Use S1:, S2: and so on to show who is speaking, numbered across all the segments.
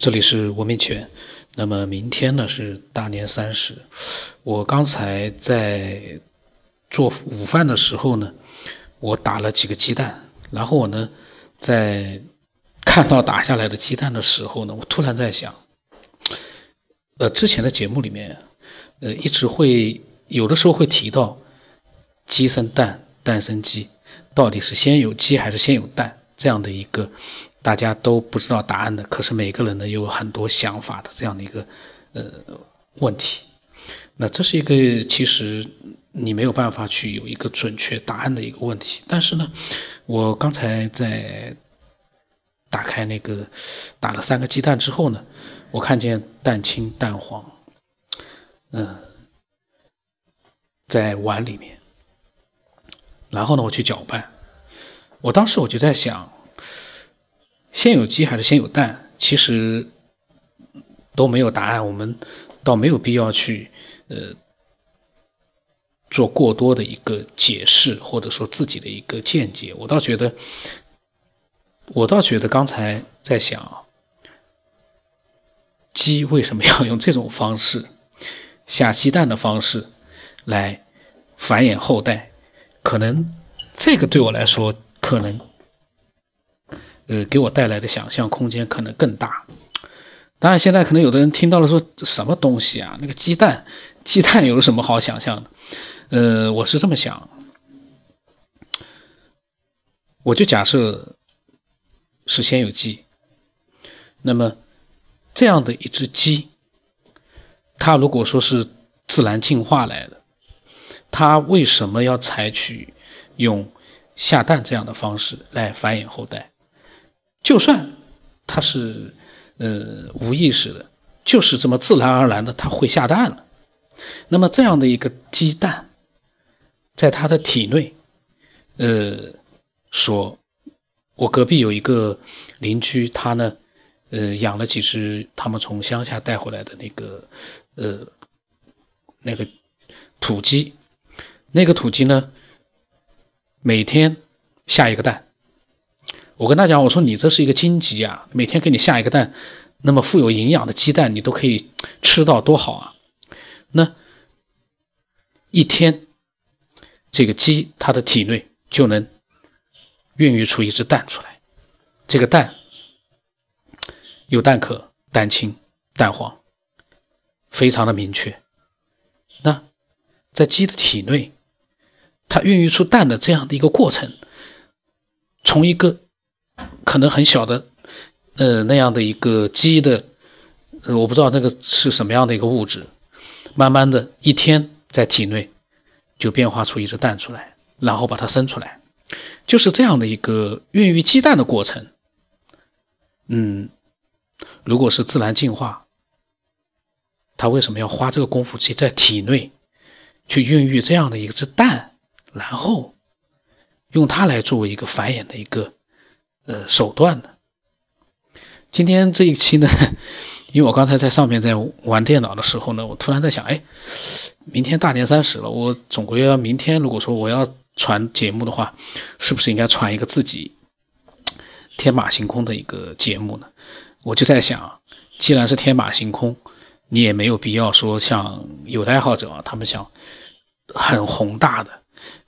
S1: 这里是文明犬。那么明天呢是大年三十，我刚才在做午饭的时候呢，我打了几个鸡蛋，然后我呢在看到打下来的鸡蛋的时候呢，我突然在想，呃，之前的节目里面，呃，一直会有的时候会提到鸡生蛋，蛋生鸡，到底是先有鸡还是先有蛋这样的一个。大家都不知道答案的，可是每个人呢又有很多想法的这样的一个呃问题，那这是一个其实你没有办法去有一个准确答案的一个问题。但是呢，我刚才在打开那个打了三个鸡蛋之后呢，我看见蛋清蛋黄，嗯，在碗里面，然后呢我去搅拌，我当时我就在想。先有鸡还是先有蛋？其实都没有答案，我们倒没有必要去呃做过多的一个解释，或者说自己的一个见解。我倒觉得，我倒觉得刚才在想，鸡为什么要用这种方式下鸡蛋的方式来繁衍后代？可能这个对我来说，可能。呃，给我带来的想象空间可能更大。当然，现在可能有的人听到了说什么东西啊？那个鸡蛋，鸡蛋有什么好想象的？呃，我是这么想，我就假设是先有鸡，那么这样的一只鸡，它如果说是自然进化来的，它为什么要采取用下蛋这样的方式来繁衍后代？就算它是呃无意识的，就是这么自然而然的，它会下蛋了。那么这样的一个鸡蛋，在它的体内，呃，说，我隔壁有一个邻居，他呢，呃，养了几只他们从乡下带回来的那个呃那个土鸡，那个土鸡呢，每天下一个蛋。我跟他讲，我说你这是一个金鸡啊，每天给你下一个蛋，那么富有营养的鸡蛋你都可以吃到，多好啊！那一天，这个鸡它的体内就能孕育出一只蛋出来，这个蛋有蛋壳、蛋清、蛋黄，非常的明确。那在鸡的体内，它孕育出蛋的这样的一个过程，从一个可能很小的，呃，那样的一个鸡的，呃，我不知道那个是什么样的一个物质，慢慢的一天在体内就变化出一只蛋出来，然后把它生出来，就是这样的一个孕育鸡蛋的过程。嗯，如果是自然进化，它为什么要花这个功夫去在体内去孕育这样的一只蛋，然后用它来作为一个繁衍的一个？呃，手段的。今天这一期呢，因为我刚才在上面在玩电脑的时候呢，我突然在想，哎，明天大年三十了，我总归要明天如果说我要传节目的话，是不是应该传一个自己天马行空的一个节目呢？我就在想，既然是天马行空，你也没有必要说像有的爱好者啊，他们想很宏大的、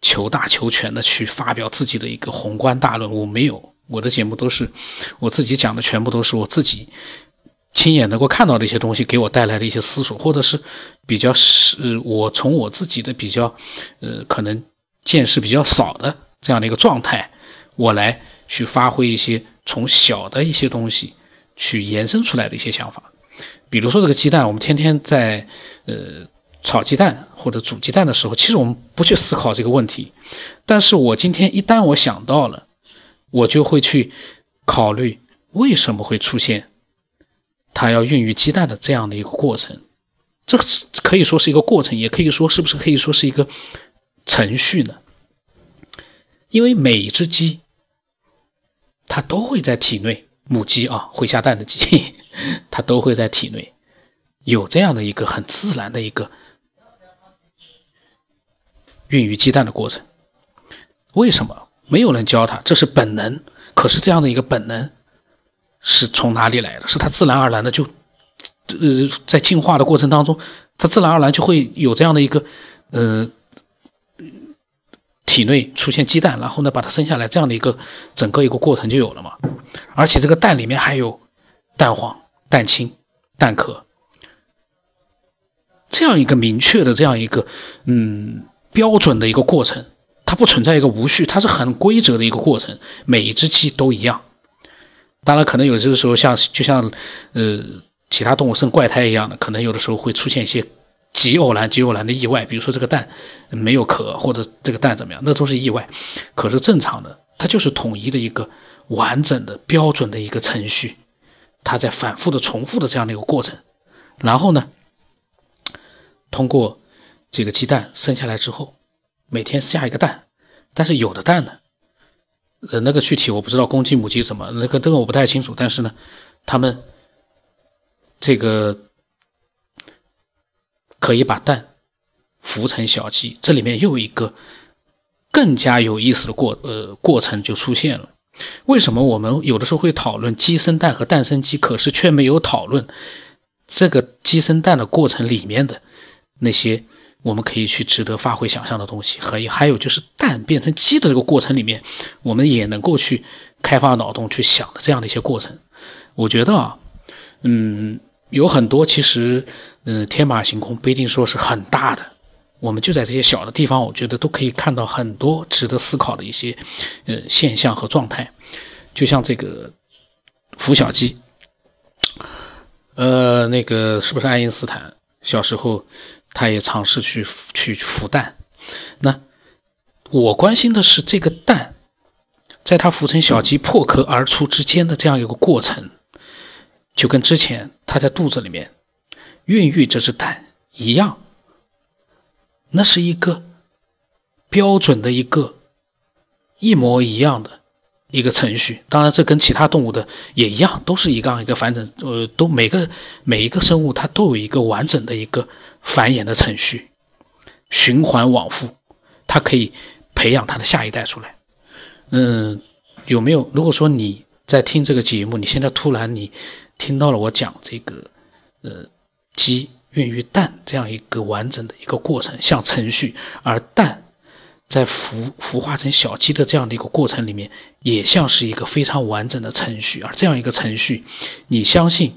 S1: 求大求全的去发表自己的一个宏观大论，我没有。我的节目都是我自己讲的，全部都是我自己亲眼能够看到的一些东西，给我带来的一些思索，或者是比较是我从我自己的比较呃可能见识比较少的这样的一个状态，我来去发挥一些从小的一些东西去延伸出来的一些想法。比如说这个鸡蛋，我们天天在呃炒鸡蛋或者煮鸡蛋的时候，其实我们不去思考这个问题，但是我今天一旦我想到了。我就会去考虑为什么会出现它要孕育鸡蛋的这样的一个过程，这个可以说是一个过程，也可以说是不是可以说是一个程序呢？因为每一只鸡，它都会在体内，母鸡啊会下蛋的鸡，它都会在体内有这样的一个很自然的一个孕育鸡蛋的过程，为什么？没有人教他，这是本能。可是这样的一个本能，是从哪里来的？是它自然而然的就，呃，在进化的过程当中，它自然而然就会有这样的一个，呃，体内出现鸡蛋，然后呢把它生下来这样的一个整个一个过程就有了嘛。而且这个蛋里面还有蛋黄、蛋清、蛋壳，这样一个明确的这样一个嗯标准的一个过程，它不存在一个无序，它是很规则的一个过程，每一只鸡都一样。当然，可能有些时候像就像，呃，其他动物生怪胎一样的，可能有的时候会出现一些极偶然、极偶然的意外，比如说这个蛋没有壳，或者这个蛋怎么样，那都是意外。可是正常的，它就是统一的一个完整的标准的一个程序，它在反复的重复的这样的一个过程。然后呢，通过这个鸡蛋生下来之后，每天下一个蛋，但是有的蛋呢。呃，那个具体我不知道公鸡母鸡怎么，那个这个我不太清楚。但是呢，他们这个可以把蛋孵成小鸡，这里面又一个更加有意思的过呃过程就出现了。为什么我们有的时候会讨论鸡生蛋和蛋生鸡，可是却没有讨论这个鸡生蛋的过程里面的那些？我们可以去值得发挥想象的东西，还有还有就是蛋变成鸡的这个过程里面，我们也能够去开发脑洞去想的这样的一些过程。我觉得啊，嗯，有很多其实，嗯，天马行空不一定说是很大的，我们就在这些小的地方，我觉得都可以看到很多值得思考的一些，呃，现象和状态。就像这个孵小鸡，呃，那个是不是爱因斯坦小时候？他也尝试去去孵蛋，那我关心的是这个蛋，在它孵成小鸡破壳而出之间的这样一个过程，就跟之前它在肚子里面孕育这只蛋一样，那是一个标准的一个一模一样的。一个程序，当然这跟其他动物的也一样，都是一个一个完整，呃，都每个每一个生物它都有一个完整的一个繁衍的程序，循环往复，它可以培养它的下一代出来。嗯，有没有？如果说你在听这个节目，你现在突然你听到了我讲这个，呃，鸡孕育蛋这样一个完整的一个过程，像程序，而蛋。在孵孵化成小鸡的这样的一个过程里面，也像是一个非常完整的程序。而这样一个程序，你相信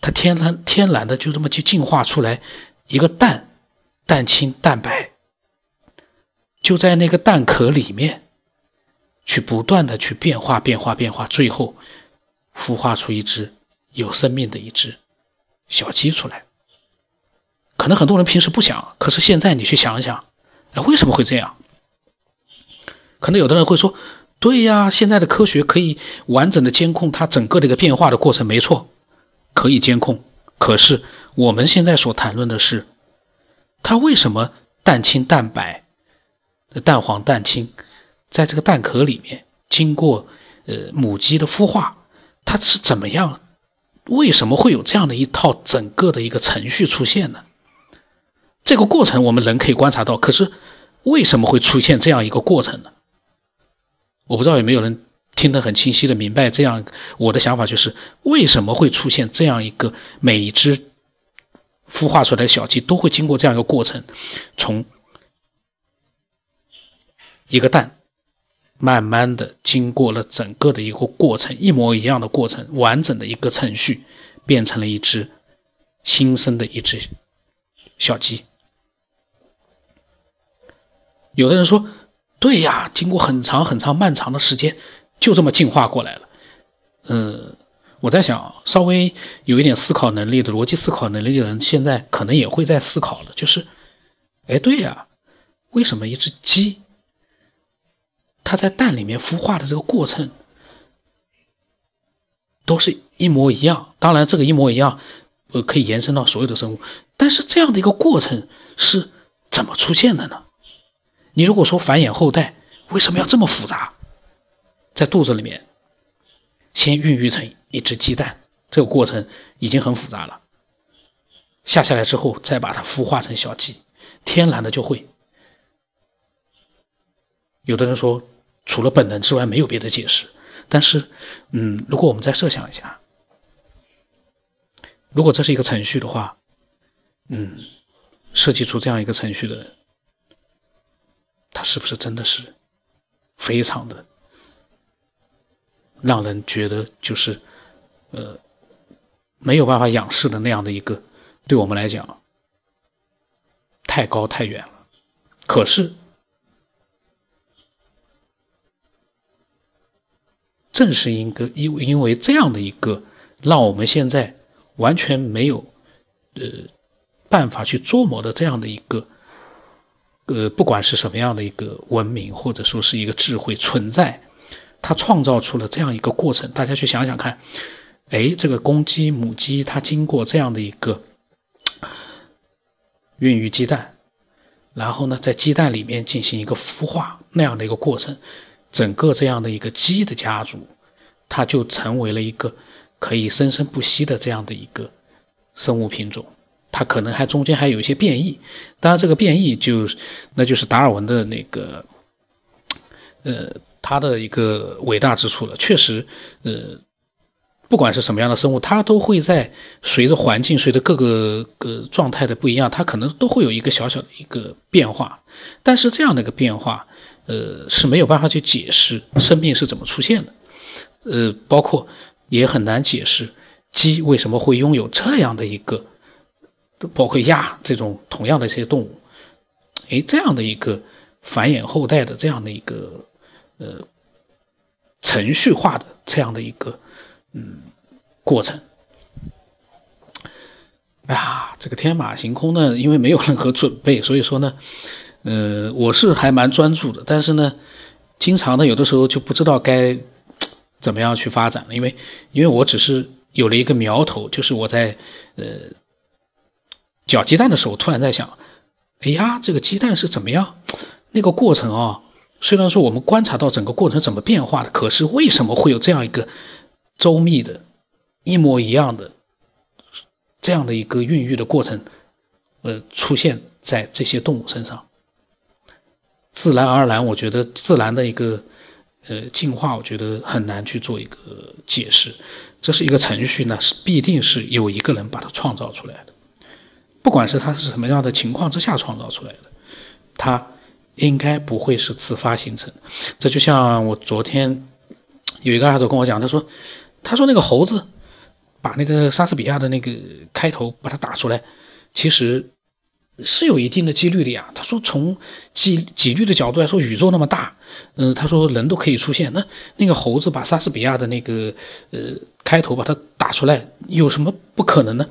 S1: 它天然天然的就这么去进化出来一个蛋，蛋清蛋白就在那个蛋壳里面去不断的去变化变化变化，最后孵化出一只有生命的一只小鸡出来。可能很多人平时不想，可是现在你去想一想。哎，为什么会这样？可能有的人会说：“对呀，现在的科学可以完整的监控它整个的一个变化的过程，没错，可以监控。可是我们现在所谈论的是，它为什么蛋清蛋白、蛋黄、蛋清在这个蛋壳里面经过呃母鸡的孵化，它是怎么样？为什么会有这样的一套整个的一个程序出现呢？”这个过程我们人可以观察到，可是为什么会出现这样一个过程呢？我不知道有没有人听得很清晰的明白。这样我的想法就是，为什么会出现这样一个每一只孵化出来的小鸡都会经过这样一个过程，从一个蛋慢慢的经过了整个的一个过程，一模一样的过程，完整的一个程序，变成了一只新生的一只小鸡。有的人说：“对呀，经过很长很长漫长的时间，就这么进化过来了。”嗯，我在想，稍微有一点思考能力的逻辑思考能力的人，现在可能也会在思考了，就是，哎，对呀，为什么一只鸡，它在蛋里面孵化的这个过程，都是一模一样？当然，这个一模一样，呃，可以延伸到所有的生物，但是这样的一个过程是怎么出现的呢？你如果说繁衍后代为什么要这么复杂？在肚子里面先孕育成一只鸡蛋，这个过程已经很复杂了。下下来之后再把它孵化成小鸡，天然的就会。有的人说除了本能之外没有别的解释，但是，嗯，如果我们再设想一下，如果这是一个程序的话，嗯，设计出这样一个程序的人，他是不是真的是非常的让人觉得就是呃没有办法仰视的那样的一个，对我们来讲太高太远了。可是。正是因个因因为这样的一个，让我们现在完全没有呃办法去琢磨的这样的一个，呃，不管是什么样的一个文明或者说是一个智慧存在，它创造出了这样一个过程。大家去想想看，哎，这个公鸡母鸡它经过这样的一个孕育鸡蛋，然后呢，在鸡蛋里面进行一个孵化那样的一个过程。整个这样的一个鸡的家族，它就成为了一个可以生生不息的这样的一个生物品种。它可能还中间还有一些变异，当然这个变异就那就是达尔文的那个，呃，他的一个伟大之处了。确实，呃，不管是什么样的生物，它都会在随着环境、随着各个个状态的不一样，它可能都会有一个小小的一个变化。但是这样的一个变化。呃，是没有办法去解释生命是怎么出现的，呃，包括也很难解释鸡为什么会拥有这样的一个，包括鸭这种同样的一些动物，哎，这样的一个繁衍后代的这样的一个呃程序化的这样的一个嗯过程。哎呀，这个天马行空呢，因为没有任何准备，所以说呢。呃，我是还蛮专注的，但是呢，经常呢，有的时候就不知道该怎么样去发展了，因为因为我只是有了一个苗头，就是我在呃搅鸡蛋的时候，突然在想，哎呀，这个鸡蛋是怎么样？那个过程啊，虽然说我们观察到整个过程怎么变化的，可是为什么会有这样一个周密的、一模一样的这样的一个孕育的过程，呃，出现在这些动物身上？自然而然，我觉得自然的一个呃进化，我觉得很难去做一个解释。这是一个程序呢，是必定是有一个人把它创造出来的，不管是他是什么样的情况之下创造出来的，他应该不会是自发形成。这就像我昨天有一个孩子跟我讲，他说，他说那个猴子把那个莎士比亚的那个开头把它打出来，其实。是有一定的几率的呀。他说，从几几率的角度来说，宇宙那么大，嗯，他说人都可以出现。那那个猴子把莎士比亚的那个呃开头把它打出来，有什么不可能呢？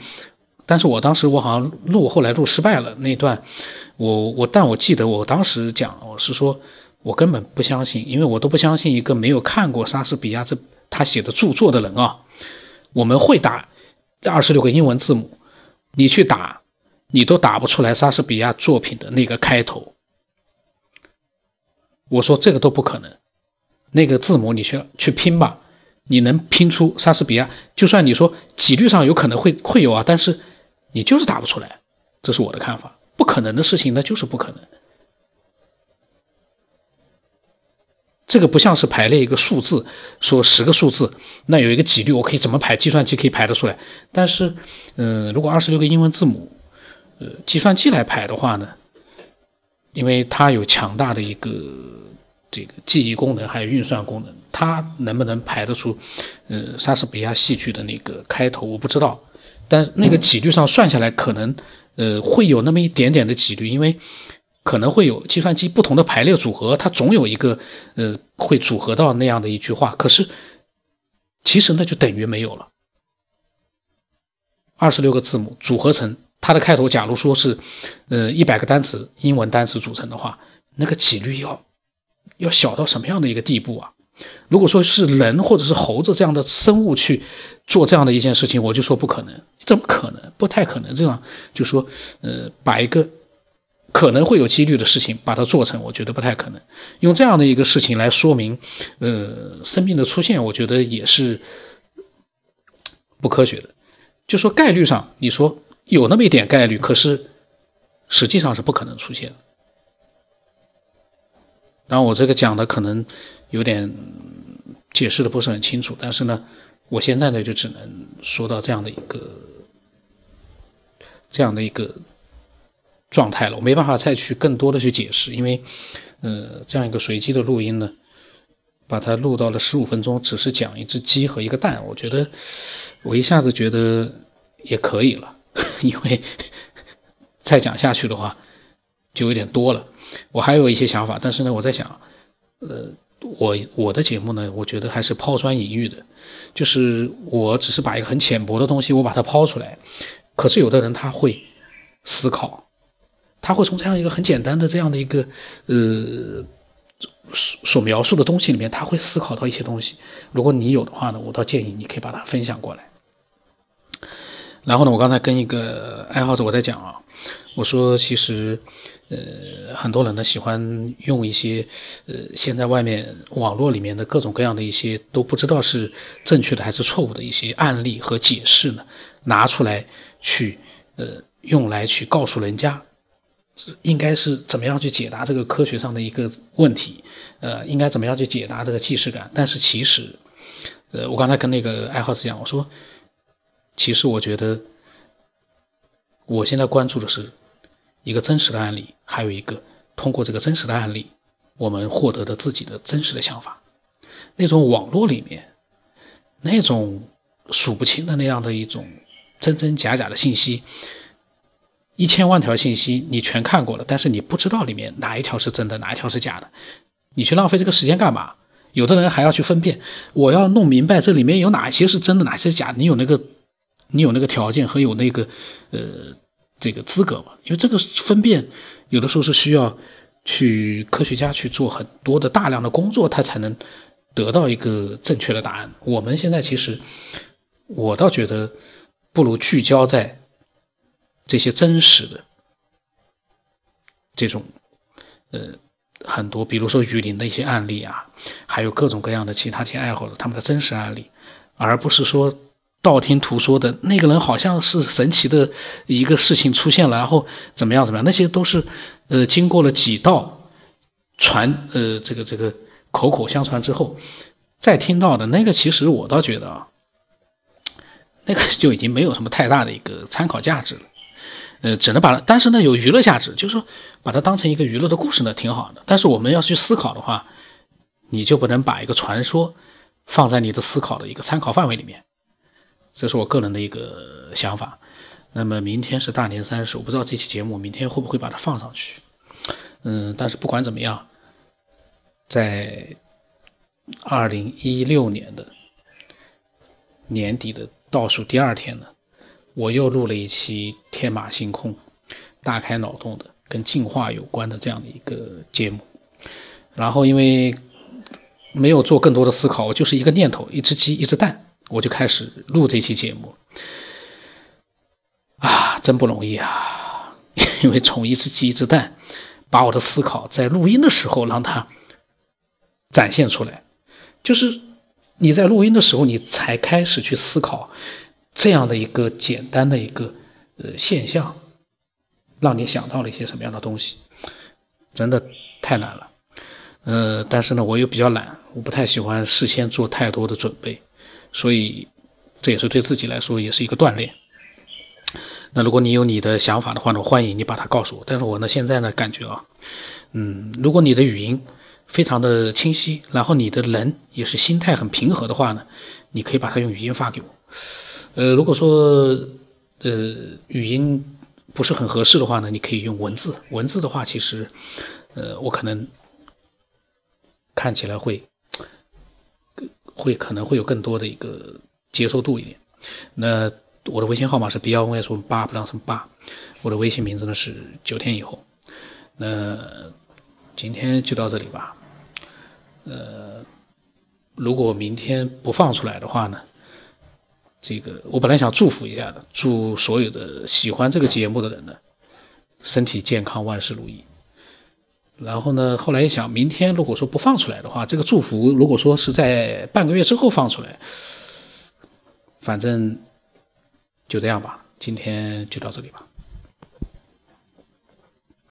S1: 但是我当时我好像录，后来录失败了那段。我我但我记得我当时讲，我是说我根本不相信，因为我都不相信一个没有看过莎士比亚这他写的著作的人啊，我们会打二十六个英文字母，你去打。你都打不出来莎士比亚作品的那个开头，我说这个都不可能。那个字母你去去拼吧，你能拼出莎士比亚？就算你说几率上有可能会会有啊，但是你就是打不出来，这是我的看法。不可能的事情，那就是不可能。这个不像是排列一个数字，说十个数字，那有一个几率，我可以怎么排？计算机可以排得出来。但是，嗯，如果二十六个英文字母。呃，计算机来排的话呢，因为它有强大的一个这个记忆功能，还有运算功能，它能不能排得出，呃，莎士比亚戏剧的那个开头，我不知道。但那个几率上算下来，可能呃会有那么一点点的几率，因为可能会有计算机不同的排列组合，它总有一个呃会组合到那样的一句话。可是其实那就等于没有了，二十六个字母组合成。它的开头，假如说是，呃，一百个单词，英文单词组成的话，那个几率要要小到什么样的一个地步啊？如果说是人或者是猴子这样的生物去做这样的一件事情，我就说不可能，怎么可能？不太可能这样，就说，呃，把一个可能会有几率的事情把它做成，我觉得不太可能。用这样的一个事情来说明，呃，生命的出现，我觉得也是不科学的。就说概率上，你说。有那么一点概率，可是实际上是不可能出现的。当然，我这个讲的可能有点解释的不是很清楚。但是呢，我现在呢就只能说到这样的一个这样的一个状态了，我没办法再去更多的去解释，因为呃这样一个随机的录音呢。把它录到了十五分钟，只是讲一只鸡和一个蛋，我觉得我一下子觉得也可以了，因为再讲下去的话就有点多了。我还有一些想法，但是呢，我在想，呃，我我的节目呢，我觉得还是抛砖引玉的，就是我只是把一个很浅薄的东西我把它抛出来，可是有的人他会思考，他会从这样一个很简单的这样的一个呃。所所描述的东西里面，他会思考到一些东西。如果你有的话呢，我倒建议你可以把它分享过来。然后呢，我刚才跟一个爱好者我在讲啊，我说其实，呃，很多人呢喜欢用一些，呃，现在外面网络里面的各种各样的一些都不知道是正确的还是错误的一些案例和解释呢，拿出来去，呃，用来去告诉人家。应该是怎么样去解答这个科学上的一个问题？呃，应该怎么样去解答这个既视感？但是其实，呃，我刚才跟那个爱好者讲，我说，其实我觉得，我现在关注的是一个真实的案例，还有一个通过这个真实的案例，我们获得的自己的真实的想法。那种网络里面那种数不清的那样的一种真真假假的信息。一千万条信息你全看过了，但是你不知道里面哪一条是真的，哪一条是假的，你去浪费这个时间干嘛？有的人还要去分辨，我要弄明白这里面有哪些是真的，哪些是假的。你有那个，你有那个条件和有那个，呃，这个资格嘛？因为这个分辨有的时候是需要去科学家去做很多的大量的工作，他才能得到一个正确的答案。我们现在其实，我倒觉得不如聚焦在。这些真实的这种，呃，很多，比如说雨林的一些案例啊，还有各种各样的其他一些爱好者他们的真实案例，而不是说道听途说的那个人好像是神奇的一个事情出现了，然后怎么样怎么样，那些都是呃经过了几道传呃这个这个口口相传之后再听到的那个，其实我倒觉得啊，那个就已经没有什么太大的一个参考价值了。呃，只能把它，但是呢，有娱乐价值，就是说把它当成一个娱乐的故事呢，挺好的。但是我们要去思考的话，你就不能把一个传说放在你的思考的一个参考范围里面。这是我个人的一个想法。那么明天是大年三十，我不知道这期节目明天会不会把它放上去。嗯，但是不管怎么样，在二零一六年的年底的倒数第二天呢。我又录了一期天马行空、大开脑洞的跟进化有关的这样的一个节目，然后因为没有做更多的思考，我就是一个念头，一只鸡，一只蛋，我就开始录这期节目。啊，真不容易啊！因为从一只鸡，一只蛋，把我的思考在录音的时候让它展现出来，就是你在录音的时候，你才开始去思考。这样的一个简单的一个呃现象，让你想到了一些什么样的东西，真的太难了。呃，但是呢，我又比较懒，我不太喜欢事先做太多的准备，所以这也是对自己来说也是一个锻炼。那如果你有你的想法的话呢，欢迎你把它告诉我。但是我呢现在呢感觉啊，嗯，如果你的语音非常的清晰，然后你的人也是心态很平和的话呢，你可以把它用语音发给我。呃，如果说呃语音不是很合适的话呢，你可以用文字。文字的话，其实呃我可能看起来会会可能会有更多的一个接受度一点。那我的微信号码是 B 幺 N S 八不让什么八，我的微信名字呢是九天以后。那今天就到这里吧。呃，如果明天不放出来的话呢？这个我本来想祝福一下的，祝所有的喜欢这个节目的人呢，身体健康，万事如意。然后呢，后来一想，明天如果说不放出来的话，这个祝福如果说是在半个月之后放出来，反正就这样吧。今天就到这里吧。